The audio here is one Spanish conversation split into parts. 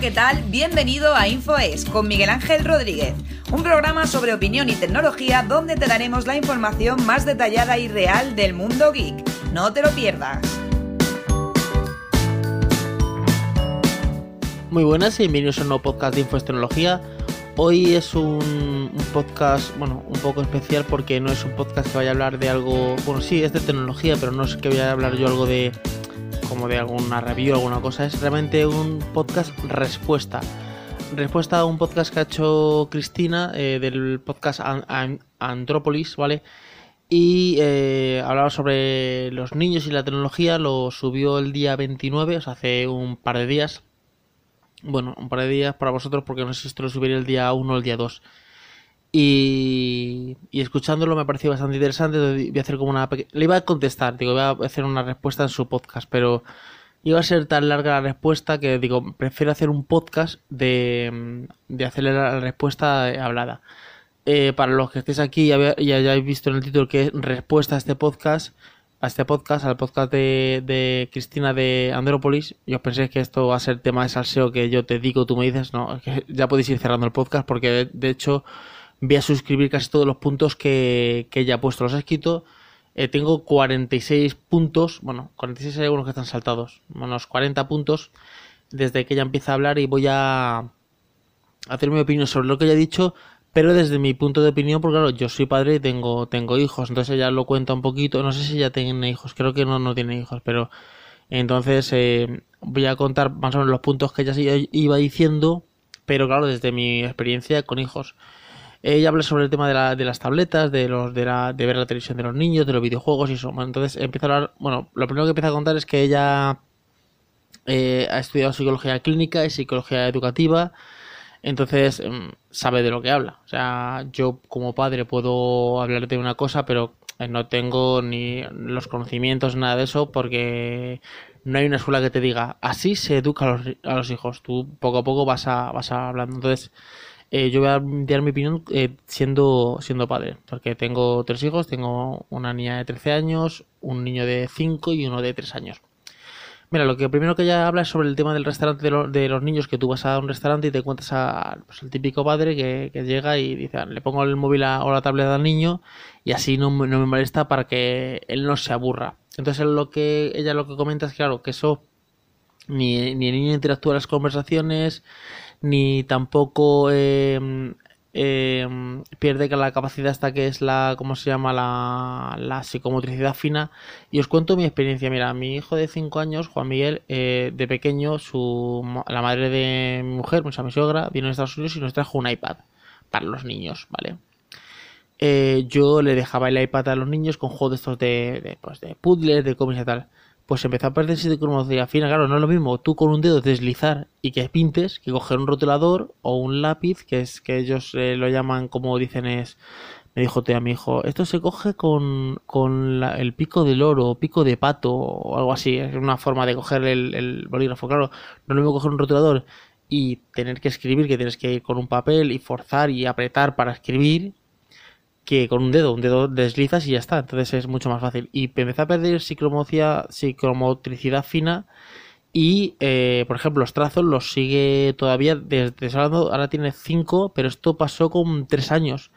¿qué tal? Bienvenido a InfoES con Miguel Ángel Rodríguez, un programa sobre opinión y tecnología donde te daremos la información más detallada y real del mundo geek. No te lo pierdas. Muy buenas y bienvenidos a un nuevo podcast de InfoES Tecnología. Hoy es un, un, podcast, bueno, un poco especial porque no es un podcast que vaya a hablar de algo, bueno, sí, es de tecnología, pero no es que vaya a hablar yo algo de como de alguna review, alguna cosa, es realmente un podcast respuesta. Respuesta a un podcast que ha hecho Cristina eh, del podcast An ¿vale? Y eh, hablaba sobre los niños y la tecnología, lo subió el día 29, o sea, hace un par de días. Bueno, un par de días para vosotros porque no sé si esto lo subiría el día 1 o el día 2. Y, escuchándolo me pareció bastante interesante. Voy a hacer como una Le iba a contestar, digo, voy a hacer una respuesta en su podcast, pero iba a ser tan larga la respuesta que digo, prefiero hacer un podcast de, de hacerle la respuesta hablada. Eh, para los que estéis aquí y ya hayáis visto en el título que es respuesta a este podcast, a este podcast, al podcast de, de Cristina de Andrópolis, y os penséis que esto va a ser tema de salseo que yo te digo, tú me dices, no, que ya podéis ir cerrando el podcast porque de, de hecho voy a suscribir casi todos los puntos que, que ella ha puesto. Los he escrito. Eh, tengo 46 puntos. Bueno, 46 hay algunos que están saltados. Unos 40 puntos desde que ella empieza a hablar y voy a hacer mi opinión sobre lo que ella ha dicho. Pero desde mi punto de opinión, porque claro, yo soy padre y tengo, tengo hijos, entonces ella lo cuenta un poquito. No sé si ella tiene hijos, creo que no, no tiene hijos, pero entonces eh, voy a contar más o menos los puntos que ella iba diciendo, pero claro, desde mi experiencia con hijos. Ella habla sobre el tema de, la, de las tabletas, de los de, la, de ver la televisión de los niños, de los videojuegos y eso. entonces empieza a hablar. Bueno, lo primero que empieza a contar es que ella eh, ha estudiado psicología clínica y psicología educativa. Entonces mm, sabe de lo que habla. O sea, yo como padre puedo hablar de una cosa, pero eh, no tengo ni los conocimientos, nada de eso, porque no hay una escuela que te diga así se educa a los, a los hijos. Tú poco a poco vas a, vas a hablando. Entonces eh, yo voy a dar mi opinión eh, siendo, siendo padre, porque tengo tres hijos, tengo una niña de 13 años, un niño de 5 y uno de 3 años. Mira, lo que primero que ella habla es sobre el tema del restaurante de, lo, de, los niños, que tú vas a un restaurante y te encuentras a pues, típico padre que, que, llega y dice, le pongo el móvil a, o la tableta al niño y así no, no, me molesta para que él no se aburra. Entonces lo que ella lo que comenta es claro que eso ni, ni el niño interactúa en las conversaciones, ni tampoco eh, eh, pierde la capacidad hasta que es la, ¿cómo se llama? La, la, psicomotricidad fina. Y os cuento mi experiencia. Mira, mi hijo de 5 años, Juan Miguel, eh, de pequeño, su, la madre de mi mujer, o sea, mi suegra, vino a Estados Unidos y nos trajo un iPad para los niños, ¿vale? Eh, yo le dejaba el iPad a los niños con juegos de estos de, de, pues de puzzles, de cómics y tal pues empezó a perderse de cromocidad fina. Claro, no es lo mismo tú con un dedo deslizar y que pintes que coger un rotulador o un lápiz, que es que ellos eh, lo llaman, como dicen, es. Me dijo a mi hijo, esto se coge con, con la, el pico del oro, pico de pato o algo así. Es una forma de coger el, el bolígrafo. Claro, no es lo mismo coger un rotulador y tener que escribir, que tienes que ir con un papel y forzar y apretar para escribir, que con un dedo, un dedo deslizas y ya está, entonces es mucho más fácil. Y empecé a perder psicomotricidad fina y, eh, por ejemplo, los trazos los sigue todavía desde hablando, ahora tiene 5, pero esto pasó con 3 años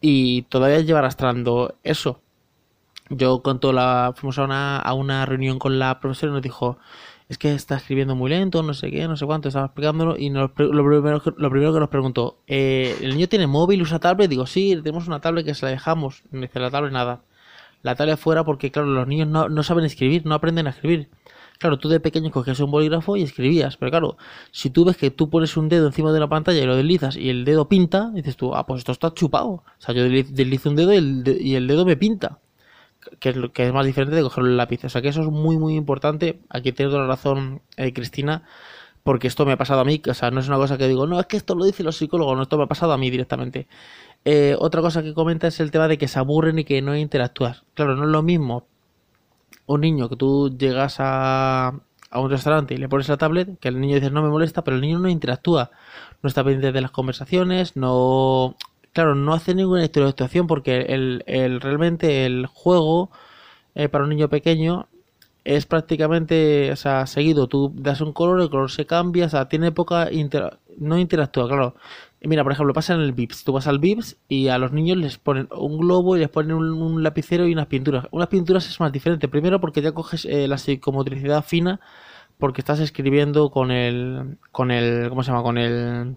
y todavía lleva arrastrando eso. Yo toda la fuimos a una, a una reunión con la profesora y nos dijo, es que está escribiendo muy lento, no sé qué, no sé cuánto, estaba explicándolo y nos, lo, primero, lo primero que nos preguntó, eh, ¿el niño tiene móvil, usa tablet? Digo, sí, tenemos una tablet que se la dejamos. Me dice, la tablet nada. La tablet fuera porque, claro, los niños no, no saben escribir, no aprenden a escribir. Claro, tú de pequeño cogías un bolígrafo y escribías, pero claro, si tú ves que tú pones un dedo encima de la pantalla y lo deslizas y el dedo pinta, dices tú, ah, pues esto está chupado. O sea, yo deslizo un dedo y el, y el dedo me pinta que es, que es más diferente de coger el lápiz. O sea que eso es muy, muy importante. Aquí tiene toda la razón eh, Cristina, porque esto me ha pasado a mí. O sea, no es una cosa que digo, no, es que esto lo dicen los psicólogos, no, esto me ha pasado a mí directamente. Eh, otra cosa que comenta es el tema de que se aburren y que no interactúas. Claro, no es lo mismo un niño que tú llegas a, a un restaurante y le pones la tablet, que el niño dice no me molesta, pero el niño no interactúa, no está pendiente de las conversaciones, no claro, no hace ninguna interactuación porque el, el realmente el juego eh, para un niño pequeño es prácticamente, o sea, seguido. Tú das un color, el color se cambia, o sea, tiene poca no interactúa, claro. Mira, por ejemplo, pasa en el VIPS. Tú vas al VIPS y a los niños les ponen un globo y les ponen un, lapicero y unas pinturas. Unas pinturas es más diferente. Primero porque ya coges eh, la psicomotricidad fina porque estás escribiendo con el, con el, ¿cómo se llama? Con el,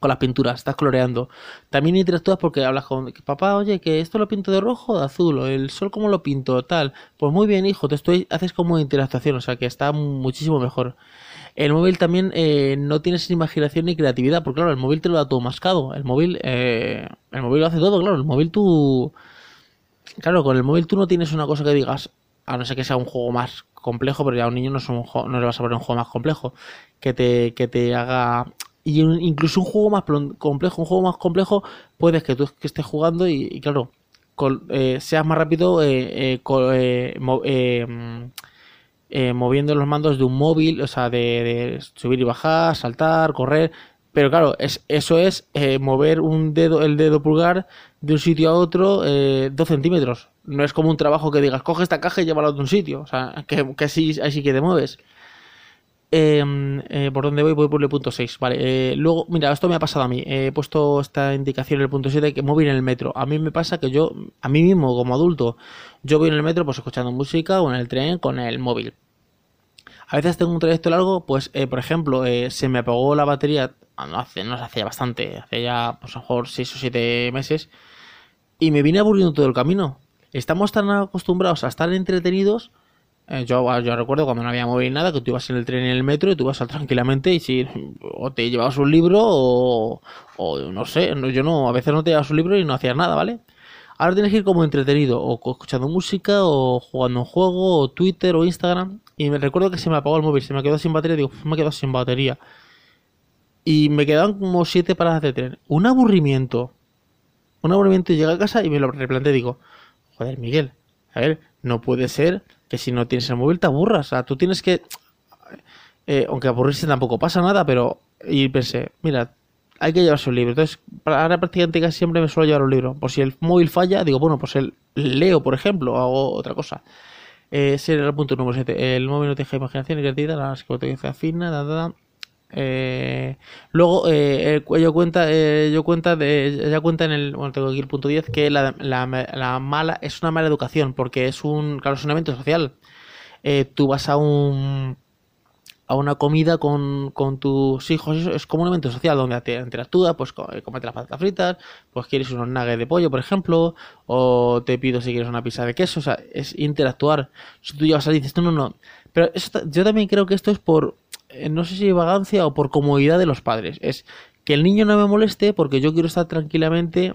con las pinturas, estás coloreando. También interactúas porque hablas con papá, oye, que esto lo pinto de rojo o de azul, el sol cómo lo pinto, tal. Pues muy bien, hijo, te estoy, haces como interactuación, o sea que está muchísimo mejor. El móvil también eh, no tienes imaginación ni creatividad, porque claro, el móvil te lo da todo mascado. El móvil, eh, el móvil lo hace todo, claro. El móvil tú, claro, con el móvil tú no tienes una cosa que digas, a no ser que sea un juego más complejo, pero ya a un niño no, es un no le vas a poner un juego más complejo, que te, que te haga... Y incluso un juego más complejo, un juego más complejo, puedes que tú que estés jugando y, claro, eh, seas más rápido eh, eh, eh, moviendo los mandos de un móvil, o sea, de, subir y bajar, saltar, correr. Pero claro, es, eso es eh, mover un dedo, el dedo pulgar de un sitio a otro dos centímetros. No es como un trabajo que digas, coge esta caja y llévala a un sitio. O sea, que, que así, así que te mueves. Em, ¿Por dónde voy? Voy por el punto 6. Vale, luego, mira, esto me ha pasado a mí. He puesto esta indicación en el punto 7 que móvil en el metro. A mí me pasa que yo, a mí mismo como adulto, yo voy en el metro pues escuchando música o en el tren con el móvil. A veces tengo un trayecto largo, pues eh, por ejemplo, eh, se me apagó la batería, ah, no hace, no hace ya bastante, hace ya pues a lo mejor 6 o 7 meses, y me vine aburriendo todo el camino. Estamos tan acostumbrados a estar entretenidos. Eh, yo, yo recuerdo cuando no había móvil nada, que tú ibas en el tren en el metro y tú ibas tranquilamente y si o te llevabas un libro o, o no sé, yo no, a veces no te llevabas un libro y no hacías nada, ¿vale? Ahora tienes que ir como entretenido, o escuchando música, o jugando un juego, o Twitter, o Instagram. Y me recuerdo que se me apagó el móvil, se me quedó sin batería, digo, me quedado sin batería. Y me quedaban como siete paradas de tren. Un aburrimiento. Un aburrimiento. Llegué a casa y me lo replanteé, digo, joder, Miguel, a ver, no puede ser que si no tienes el móvil te aburras. O sea, tú tienes que... Eh, aunque aburrirse tampoco pasa nada, pero... Y pensé, mira, hay que llevarse un libro. Entonces, ahora prácticamente casi siempre me suelo llevar un libro. Por si el móvil falla, digo, bueno, pues el leo, por ejemplo, hago otra cosa. Eh, ese era el punto número 7. El móvil no te deja imaginación ni creatividad, la psicología fina, da, da, eh, luego eh, cuenta eh, yo cuenta de ella cuenta en el bueno tengo aquí el punto 10 que la, la, la, mala es una mala educación porque es un claro es un evento social eh, tú vas a un a una comida con, tus hijos, es como un evento social donde te interactúa, pues eh, comete las patatas fritas, pues quieres unos nuggets de pollo, por ejemplo, o te pido si quieres una pizza de queso, o sea, es interactuar. Si tú llevas a dices, no, no, no. Pero yo también creo que esto es por, eh, no sé si vagancia o por comodidad de los padres. Es que el niño no me moleste porque yo quiero estar tranquilamente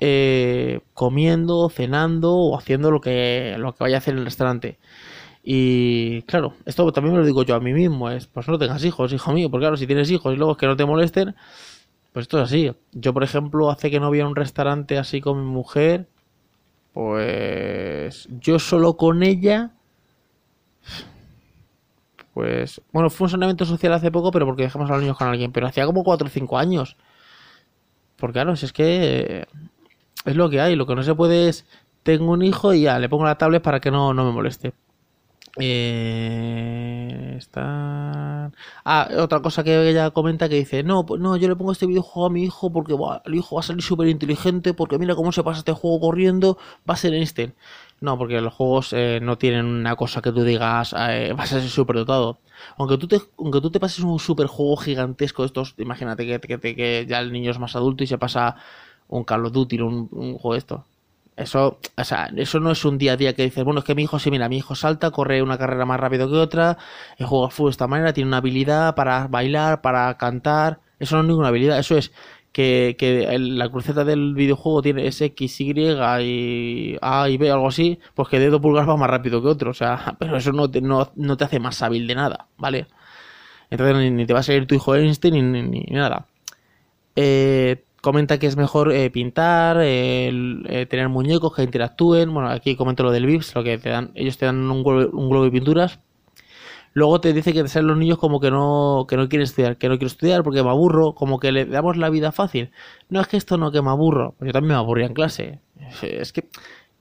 eh, comiendo, cenando o haciendo lo que, lo que vaya a hacer en el restaurante. Y claro, esto también me lo digo yo a mí mismo, es pues no tengas hijos, hijo mío, porque claro, si tienes hijos y luego que no te molesten, pues esto es así. Yo, por ejemplo, hace que no había un restaurante así con mi mujer, pues yo solo con ella, pues bueno, fue un saneamiento social hace poco, pero porque dejamos a los niños con alguien, pero hacía como 4 o 5 años. Porque claro, si es que es lo que hay, lo que no se puede es, tengo un hijo y ya, le pongo la tablet para que no, no me moleste. Eh. Ah, otra cosa que ella comenta que dice, no, pues no, yo le pongo este videojuego a mi hijo porque el hijo va a salir súper inteligente, porque mira cómo se pasa este juego corriendo, va a ser Einstein. No, porque los juegos eh, no tienen una cosa que tú digas, eh, vas a ser súper dotado. Aunque tú, te, aunque tú te pases un super juego gigantesco, estos, imagínate que, que, que, ya el niño es más adulto y se pasa un Call of Duty, un, un juego de esto eso, o sea, eso no es un día a día que dices, bueno, es que mi hijo, sí, mira, mi hijo salta, corre una carrera más rápido que otra, juega fútbol de esta manera, tiene una habilidad para bailar, para cantar. Eso no es ninguna habilidad, eso es que, que la cruceta del videojuego tiene es X, Y y A y B, algo así, pues que dedo pulgar va más rápido que otro, o sea, pero eso no te, no, no te hace más hábil de nada, ¿vale? Entonces ni, te va a salir tu hijo Einstein ni, ni, nada. Eh, comenta que es mejor eh, pintar, eh, tener muñecos que interactúen. Bueno, aquí comento lo del VIPS, lo que te dan, ellos te dan un globo, un globo de pinturas. Luego te dice que salen los niños como que no, que no quieren estudiar, que no quiero estudiar porque me aburro, como que le damos la vida fácil. No es que esto no, que me aburro. Yo también me aburría en clase. Es que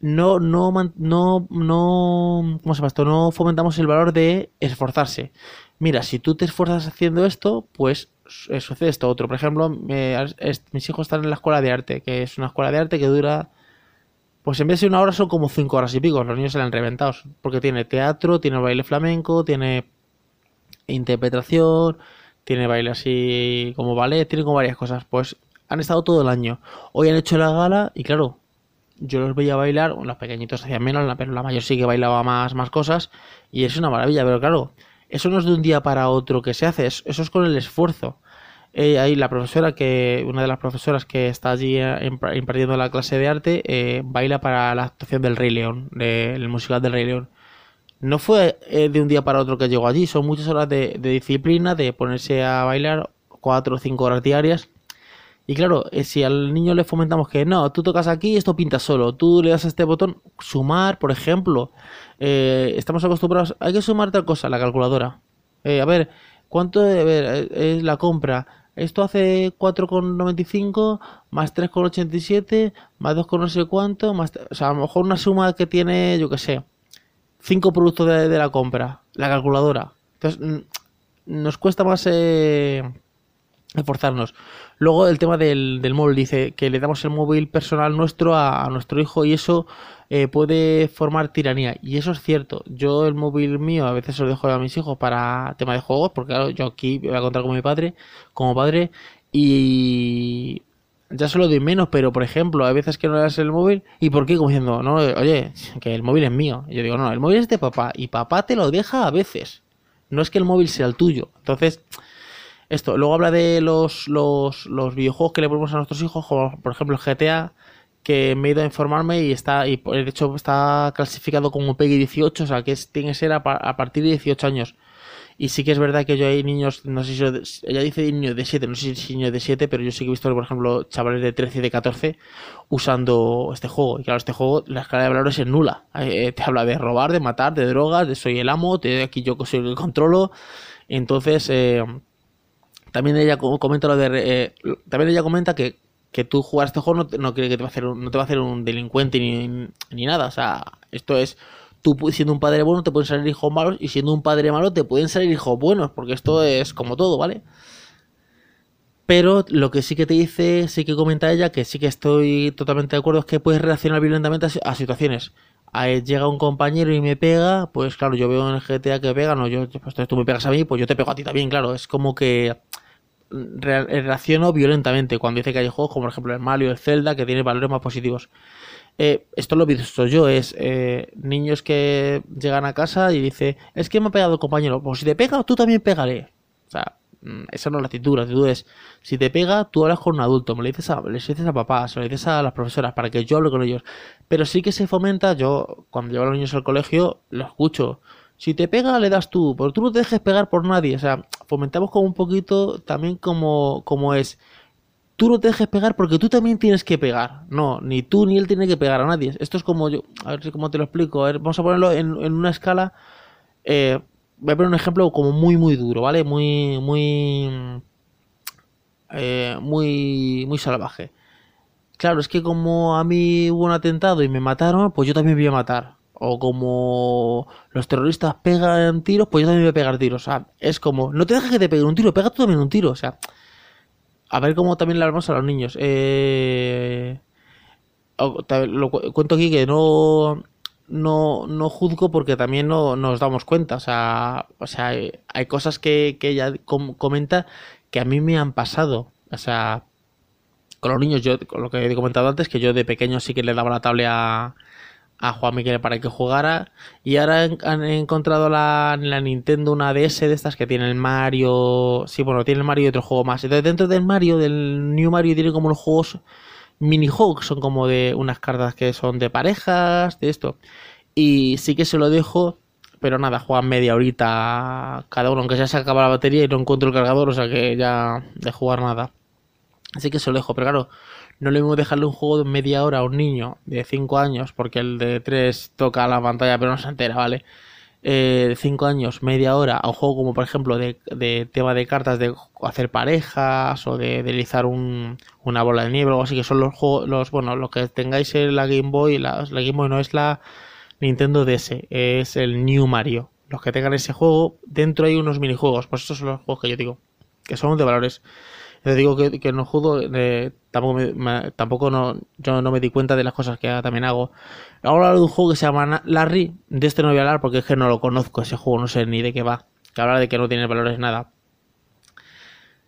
no, no, no, no, ¿cómo se llama esto? No fomentamos el valor de esforzarse. Mira, si tú te esfuerzas haciendo esto, pues eh, sucede esto otro. Por ejemplo, mis hijos están en la escuela de arte, que es una escuela de arte que dura, pues en vez de una hora son como cinco horas y pico. Los niños se han reventado, porque tiene teatro, tiene baile flamenco, tiene interpretación, tiene baile así como ballet, tiene como varias cosas. Pues han estado todo el año. Hoy han hecho la gala y claro, yo los veía bailar, los pequeñitos hacían menos, pero la mayor sí que bailaba más, más cosas y es una maravilla, pero claro, eso no es de un día para otro que se hace, eso es con el esfuerzo. Eh, ahí la profesora que, una de las profesoras que está allí eh, impartiendo la clase de arte, eh, baila para la actuación del Rey León, del musical del Rey León. No fue de un día para otro que llegó allí, son muchas horas de, disciplina, de ponerse a bailar cuatro o cinco horas diarias y claro, eh, si al niño le fomentamos que no, tú tocas aquí esto pinta solo, tú le das a este botón, sumar, por ejemplo, eh, estamos acostumbrados, hay que sumar tal cosa, la calculadora. Eh, a ver, ¿cuánto ver, es la compra? Esto hace 4,95 más 3,87 más 2, no sé cuánto, más, o sea, a lo mejor una suma que tiene, yo qué sé, 5 productos de, la compra, la calculadora. Entonces, nos cuesta más esforzarnos. Luego el tema del, móvil, dice que le damos el móvil personal nuestro a, nuestro hijo y eso eh, puede formar tiranía. Y eso es cierto. Yo el móvil mío a veces lo dejo a mis hijos para tema de juegos, porque claro, yo aquí voy a contar con mi padre, como padre, y ya se lo doy menos, pero por ejemplo, a veces que no le das el móvil, ¿y por qué? Como diciendo, no, oye, que el móvil es mío. yo digo, no, el móvil es de papá, y papá te lo deja a veces. No es que el móvil sea el tuyo. Entonces, esto, luego habla de los, los, los videojuegos que le ponemos a nuestros hijos, como por ejemplo el GTA, que me he ido a informarme y está, y de hecho está clasificado como PEGI 18, o sea que tiene que ser a, partir de 18 años. Y sí que es verdad que yo hay niños, no sé si ella dice niños de 7, no sé si niños de 7, pero yo sí que he visto, por ejemplo, chavales de 13 y de 14 usando este juego. Y claro, este juego, la escala de valores es nula. Eh, te habla de robar, de matar, de drogas, de soy el amo, de aquí yo soy el que controlo. Entonces, eh, también ella comenta lo de. Eh, también ella comenta que, que tú jugar este juego no, no cree que te va a hacer un, no te va a hacer un delincuente ni, ni nada. O sea, esto es. Tú siendo un padre bueno te pueden salir hijos malos y siendo un padre malo te pueden salir hijos buenos, porque esto es como todo, ¿vale? Pero lo que sí que te dice, sí que comenta ella, que sí que estoy totalmente de acuerdo, es que puedes reaccionar violentamente a, situaciones. llega un compañero y me pega, pues claro, yo veo en el GTA que pega, no, yo, pues tú me pegas a mí, pues yo te pego a ti también, claro. Es como que reacciono violentamente cuando dice que hay juegos como por ejemplo el Mario, el Zelda, que tiene valores más positivos. Eh, esto lo he visto yo, es eh, niños que llegan a casa y dice, es que me ha pegado el compañero, pues si te pega, tú también pégale. O sea, mm, esa no es la actitud, la actitud es, si te pega, tú hablas con un adulto, me lo dices a, le dices a papá, se lo dices a las profesoras para que yo hable con ellos. Pero sí que se fomenta, yo cuando llevo a los niños al colegio, lo escucho. Si te pega, le das tú, pero tú no te dejes pegar por nadie. O sea, fomentamos como un poquito también como, es. Tú no te dejes pegar porque tú también tienes que pegar. No, ni tú ni él tiene que pegar a nadie. Esto es como yo. A ver cómo te lo explico. Vamos a ponerlo en, una escala. Eh, voy a poner un ejemplo como muy, muy duro, ¿vale? Muy, muy. Eh, muy, muy salvaje. Claro, es que como a mí hubo un atentado y me mataron, pues yo también voy a matar. O como los terroristas pegan tiros, pues yo también voy a pegar tiros. O sea, es como, no te dejes que te peguen un tiro, pega tú también un tiro. O sea, a ver cómo también le hablamos a los niños. Eh, lo cuento aquí que no, no, no juzgo porque también no nos damos cuenta. O sea, o sea hay cosas que, que ella comenta que a mí me han pasado. O sea, con los niños, yo, con lo que he comentado antes, que yo de pequeño sí que le daba la tablet a a Juan Miguel para que jugara. Y ahora han, encontrado la, Nintendo una DS de estas que tiene el Mario. Sí, bueno, tiene el Mario y otro juego más. Entonces, dentro del Mario, del New Mario, tiene como los juegos minijuegos. Son como de unas cartas que son de parejas, de esto. Y sí que se lo dejo. Pero nada, juegan media horita cada uno, aunque ya se acaba la batería y no encuentro el cargador, o sea que ya de jugar nada. Así que se lo dejo, pero claro, no le mismo dejarle un juego de media hora a un niño de 5 años, porque el de 3 toca la pantalla pero no se entera, ¿vale? eh, 5 años, media hora a un juego como por ejemplo de, de tema de cartas, de hacer parejas o de deslizar un, una bola de nieve o algo así, que son los juegos, los, bueno, lo que tengáis en la Game Boy, la, la Game Boy no es la Nintendo DS, es el New Mario. Los que tengan ese juego, dentro hay unos minijuegos, pues estos son los juegos que yo digo, que son de valores. Yo digo que, no juego, eh, tampoco, me- tampoco no, yo no me di cuenta de las cosas que también hago. Ahora hablar de un juego que se llama Larry, de este no voy a hablar porque es que no lo conozco, ese juego no sé ni de qué va. Que habla de que no tiene valores nada.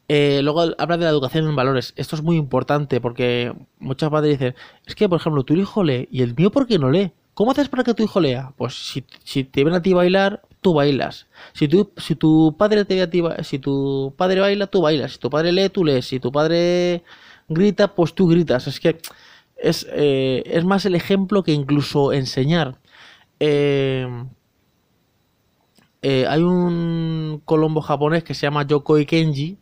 Eh, luego habla de la educación en valores. Esto es muy importante porque muchas padres dicen, es que por ejemplo tu hijo lee y el mío ¿por qué no lee? ¿Cómo haces para que tu hijo lea? Pues si, si te ven a ti bailar, tú bailas. Si tu, si tu padre te ve a si tu padre baila, tú bailas. Si tu padre lee, tú lees. Si tu padre grita, pues tú gritas. Es que es, eh, es más el ejemplo que incluso enseñar. Eh, eh, hay un colombo japonés que se llama Yokoi Kenji,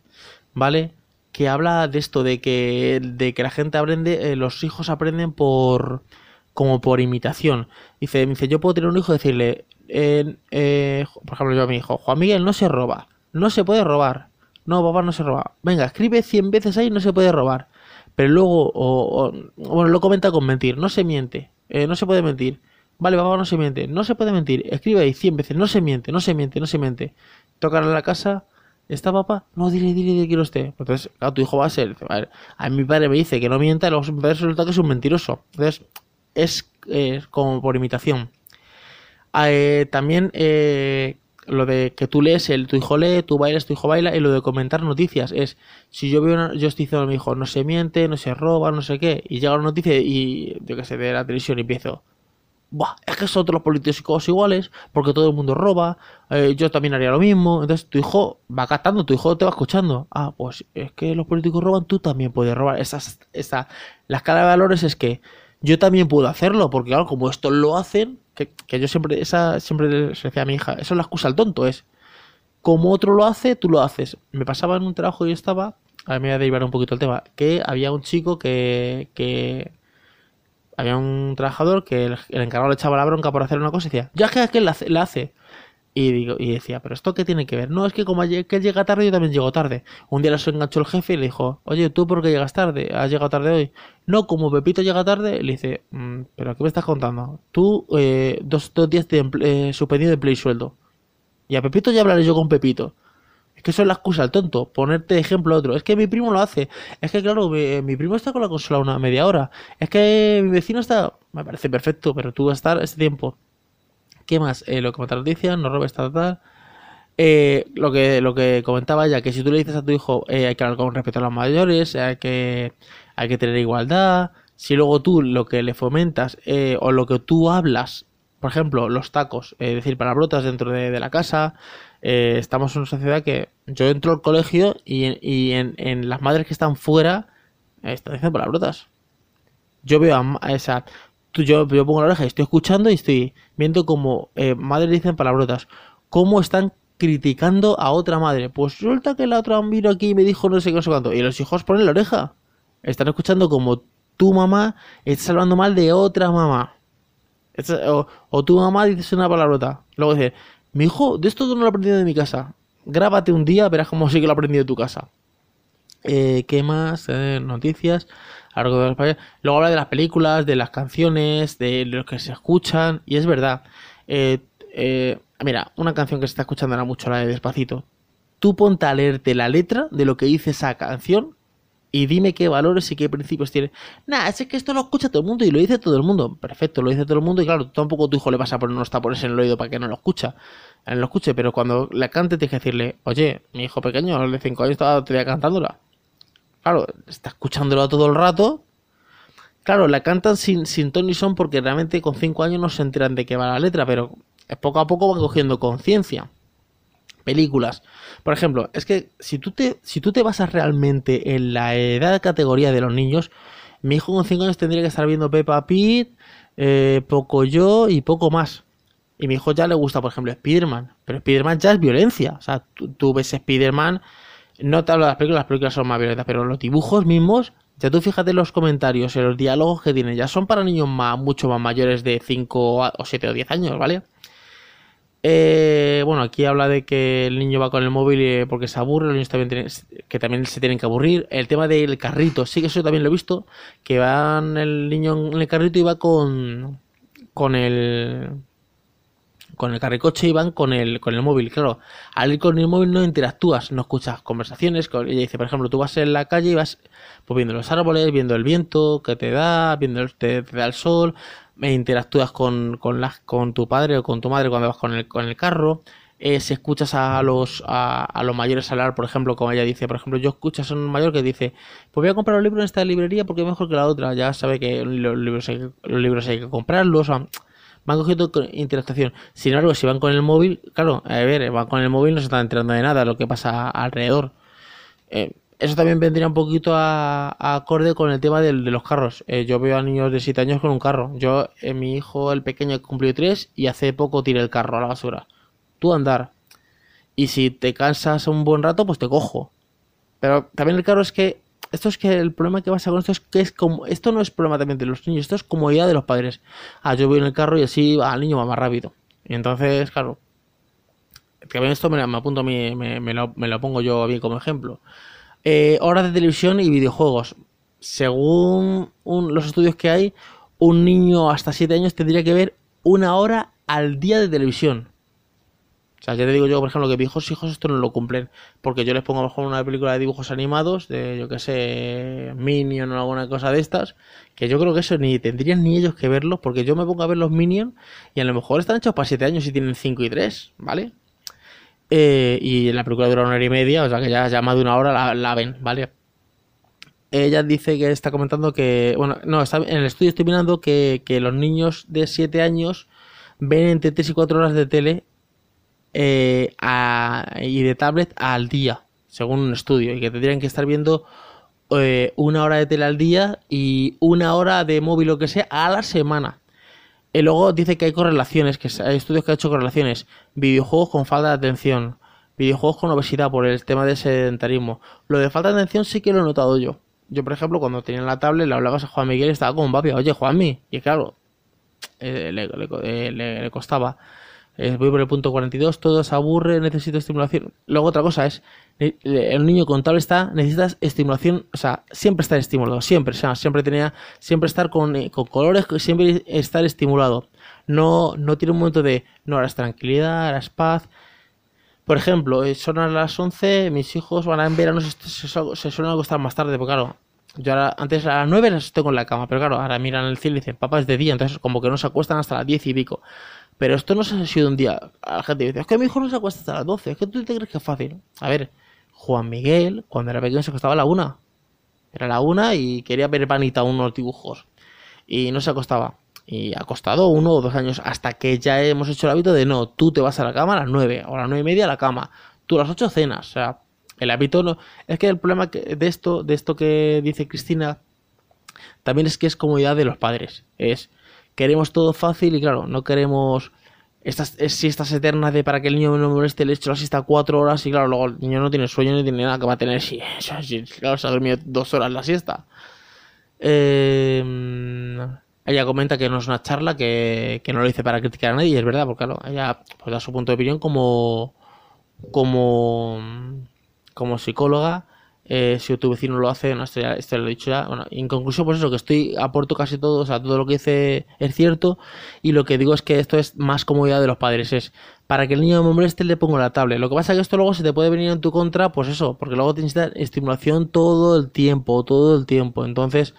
¿vale? Que habla de esto, de que, de que la gente aprende, eh, los hijos aprenden por como por imitación. Dice, dice, yo puedo tener un hijo y decirle, eh, eh, por ejemplo, yo a mi hijo, Juan Miguel no se roba, no se puede robar. No, papá, no se roba. Venga, escribe 100 veces ahí, no se puede robar. Pero luego, o, bueno, lo comenta con mentir, no se miente, eh, no se puede mentir. Vale, papá, no se miente, no se puede mentir. Escribe ahí 100 veces, no se miente, no se miente, no se miente. Tocan a la casa, ¿está papá? No, dile, dile, dile que no esté. Entonces, claro, tu hijo va a ser, a ver, a mí mi padre me dice que no mienta, y luego resulta que es un mentiroso. Entonces, es eh, como por imitación. Ah, eh, también eh, lo de que tú lees, el tu hijo lee, tú bailas, tu hijo baila, y lo de comentar noticias es, si yo veo una, yo estoy diciendo a mi hijo, no se miente, no se roba, no sé qué, y llega una noticia y yo que sé, de la televisión y empiezo, Buah, es que son todos los políticos iguales, porque todo el mundo roba, eh, yo también haría lo mismo. Entonces tu hijo va captando, tu hijo te va escuchando. Ah, pues es que los políticos roban, tú también puedes robar. Esa, esa, la escala de valores es que yo también puedo hacerlo, porque claro, como estos lo hacen, que, yo siempre, esa siempre se decía a mi hija, eso es la excusa al tonto, es como otro lo hace, tú lo haces. Me pasaba en un trabajo y yo estaba, a mí me voy a derivar un poquito el tema, que había un chico que, que había un trabajador que el, encargado le echaba la bronca por hacer una cosa y decía, ya es que aquel la la hace. Y, digo, y decía, pero ¿esto qué tiene que ver? No, es que como que él llega tarde, yo también llego tarde. Un día se enganchó el jefe y le dijo, oye, ¿tú por qué llegas tarde? ¿Has llegado tarde hoy? No, como Pepito llega tarde, le dice, "Mm, ¿pero qué me estás contando? Tú, eh, dos, dos días de eh, suspendido de empleo y sueldo. Y a Pepito ya hablaré yo con Pepito. Es que eso es la excusa al tonto, ponerte de ejemplo a otro. Es que mi primo lo hace. Es que, claro, mi, mi primo está con la consola una media hora. Es que mi vecino está. Me parece perfecto, pero tú vas a estar ese tiempo. ¿Qué más? Eh, lo que me noticias, no robes tal, tal. Eh, lo que lo que comentaba ya, que si tú le dices a tu hijo eh, hay que hablar con respeto a los mayores, hay que, hay que tener igualdad. Si luego tú lo que le fomentas o lo que tú hablas, por ejemplo, los tacos, eh, decir palabrotas dentro de, la casa, estamos en una sociedad que yo entro al colegio y, y en, las madres que están fuera están diciendo palabrotas. Yo veo a esa. Tú, yo, yo pongo la oreja estoy escuchando y estoy viendo como eh, madres dicen palabrotas. Cómo están criticando a otra madre. Pues resulta que la otra vino aquí y me dijo no sé qué, no sé cuánto. Y los hijos ponen la oreja. Están escuchando como tu mamá está hablando mal de otra mamá. O, tu mamá dice una palabrota. Luego dice, mi hijo, de esto no lo aprendido de mi casa. Grábate un día, verás cómo sí que lo he aprendido de tu casa. Eh, ¿Qué más? Eh, noticias. Algo de. Luego habla de las películas, de las canciones, de lo que se escuchan. Y es verdad. Eh, eh, mira, una canción que se está escuchando ahora mucho, la de Despacito. Tú ponte a leerte la letra de lo que dice esa canción y dime qué valores y qué principios tiene. Nah, es que esto lo escucha todo el mundo y lo dice todo el mundo. Perfecto, lo dice todo el mundo y claro, tampoco tu hijo le vas a poner unos tapones en el oído para que no lo escucha. eh, lo escuche, pero cuando la cante tienes que decirle, oye, mi hijo pequeño, de 5 años estaba todavía cantándola. Claro, está escuchándola todo el rato. Claro, la cantan sin, sin ton son porque realmente con 5 años no se enteran de qué va la letra, pero poco a poco van cogiendo conciencia. Películas. Por ejemplo, es que si tú te, si tú te basas realmente en la edad de categoría de los niños, mi hijo con 5 años tendría que estar viendo Peppa Pig, eh, poco yo y poco más. Y mi hijo ya le gusta, por ejemplo, Spider-Man. Pero Spider-Man ya es violencia. O sea, tú, tú ves Spider-Man, no te hablo de las películas, las películas son más violentas, pero los dibujos mismos, ya tú fíjate en los comentarios, en los diálogos que tienen, ya son para niños más, mucho más mayores de 5 o 7 o 10 años, ¿vale? Eh, bueno, aquí habla de que el niño va con el móvil eh, porque se aburre, los niños también tienen, que también se tienen que aburrir. El tema del carrito, sí que eso también lo he visto, que van el niño en el carrito y va con con el con el carricoche y van con el con el móvil, claro. Al ir con el móvil no interactúas, no escuchas conversaciones. Ella dice, por ejemplo, tú vas en la calle y vas pues, viendo los árboles, viendo el viento que te da, viendo el, te, da el sol, e interactúas con, con, con tu padre o con tu madre cuando vas con el, con el carro. Eh, si escuchas a los, a, a, los mayores hablar, por ejemplo, como ella dice, por ejemplo, yo escucho a un mayor que dice, pues voy a comprar un libro en esta librería porque es mejor que la otra, ya sabe que los libros hay los libros hay que comprarlos, o, van cogiendo interactuación. Sin embargo, si van con el móvil, claro, a ver, van con el móvil no se están enterando de nada, lo que pasa alrededor. Eh, eso también vendría un poquito a, acorde con el tema de los carros. Eh, yo veo a niños de 7 años con un carro. Yo, eh, mi hijo, el pequeño, cumplió 3 y hace poco tiré el carro a la basura. Tú andar. Y si te cansas un buen rato, pues te cojo. Pero también el carro es que. Esto es que el problema que pasa con esto es que es como. Esto no es problema también de los niños, esto es comodidad de los padres. Ah, yo voy en el carro y así al niño va más rápido. Y entonces, claro. También esto me, me apunto, me, me, me, lo, me lo pongo yo bien como ejemplo. Eh, horas de televisión y videojuegos. Según los estudios que hay, un niño hasta 7 años tendría que ver una hora al día de televisión. O sea, ya te digo yo, por ejemplo, que mis hijos esto no lo cumplen. Porque yo les pongo a lo mejor una película de dibujos animados, de yo que sé, Minion o alguna cosa de estas, que yo creo que eso ni tendrían ni ellos que verlos, porque yo me pongo a ver los Minion y a lo mejor están hechos para 7 años y tienen 5 y 3, ¿vale? Eh, y la película dura una hora y media, o sea que ya, ya más de una hora la, la, ven, ¿vale? Ella dice que está comentando que, bueno, no, está, en el estudio estoy mirando que, que los niños de 7 años ven entre 3 y 4 horas de tele eh, a, y de tablet al día, según un estudio, y que tendrían que estar viendo eh, una hora de tele al día y una hora de móvil o que sea a la semana. Y luego dice que hay correlaciones, que hay estudios que han hecho correlaciones. Videojuegos con falta de atención. Videojuegos con obesidad por el tema de sedentarismo. Lo de falta de atención sí que lo he notado yo. Yo, por ejemplo, cuando tenía la tablet, le hablabas a Juan Miguel y estaba como papi, oye, Juanmi. Y claro, eh, le, le, le, costaba. Eh, voy por el punto 42, todo se aburre, necesito estimulación. Luego otra cosa es, el niño con tablet está, necesitas estimulación, o sea, siempre estar estimulado, siempre, o sea, siempre tenía, siempre estar con, con colores, siempre estar estimulado. No, no tiene un momento de, no, ahora es tranquilidad, ahora es paz. Por ejemplo, son a las 11, mis hijos van a en verano, se, se, se suelen acostar más tarde, porque claro, yo ahora, antes a las 9 las tengo en la cama, pero claro, ahora miran el cielo y dicen, papá, es de día, entonces como que no se acuestan hasta las 10 y pico. Pero esto no se ha sido un día. La gente dice, es que mi hijo no se acuesta hasta las 12, es que tú te crees que es fácil. A ver, Juan Miguel, cuando era pequeño, se acostaba a la una. Era la una y quería ver panita unos dibujos. Y no se acostaba. Y ha costado uno o dos años hasta que ya hemos hecho el hábito de no, tú te vas a la cama a las nueve o a las nueve y media a la cama. Tú a las ocho cenas. O sea, el hábito no. Es que el problema de esto, de esto que dice Cristina, también es que es comodidad de los padres. Es queremos todo fácil y claro, no queremos estas siestas eternas de para que el niño no moleste, le echo la siesta cuatro horas y claro, luego el niño no tiene sueño ni tiene nada que va a tener si, claro, se ha dormido dos horas la siesta. Eh, ella comenta que no es una charla, que, que, no lo dice para criticar a nadie, y es verdad, porque claro, ella pues, da su punto de opinión como como como psicóloga eh, si tu vecino lo hace, no, esto ya, esto lo he dicho ya. Bueno, en conclusión, pues eso, que estoy, aporto casi todo, o sea, todo lo que dice es cierto, y lo que digo es que esto es más comodidad de los padres, es para que el niño me moleste le pongo la tablet. Lo que pasa es que esto luego se te puede venir en tu contra, pues eso, porque luego tienes estimulación todo el tiempo, todo el tiempo. Entonces,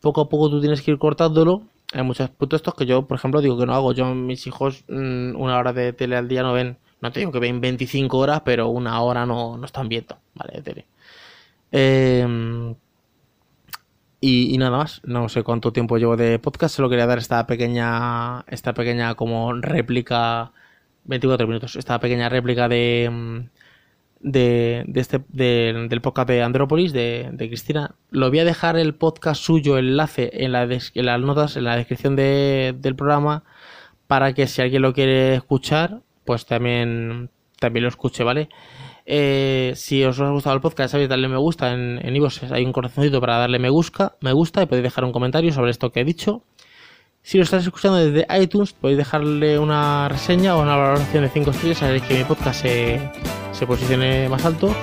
poco a poco tú tienes que ir cortándolo. Hay muchos puntos estos que yo, por ejemplo, digo que no hago. Yo, mis hijos, mmm, una hora de tele al día no ven. No te digo que ven 25 horas, pero una hora no, no están viendo, ¿vale? De tele. Eh, y, nada más, no sé cuánto tiempo llevo de podcast, solo quería dar esta pequeña, esta pequeña como réplica, 24 minutos, esta pequeña réplica de, de, de este, de, del podcast de Andrópolis, de, Cristina. Lo voy a dejar el podcast suyo, enlace, en, la las notas, en la descripción de, del programa, para que si alguien lo quiere escuchar, pues también, también lo escuche, ¿vale? Eh, si os ha gustado el podcast, sabéis darle me gusta en, en hay un corazoncito para darle me gusta, me gusta y podéis dejar un comentario sobre esto que he dicho. Si lo estás escuchando desde iTunes, podéis dejarle una reseña o una valoración de 5 estrellas, haréis que mi podcast se, se posicione más alto.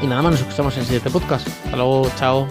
Y nada más, nos escuchamos en el siguiente podcast. Hasta luego, chao.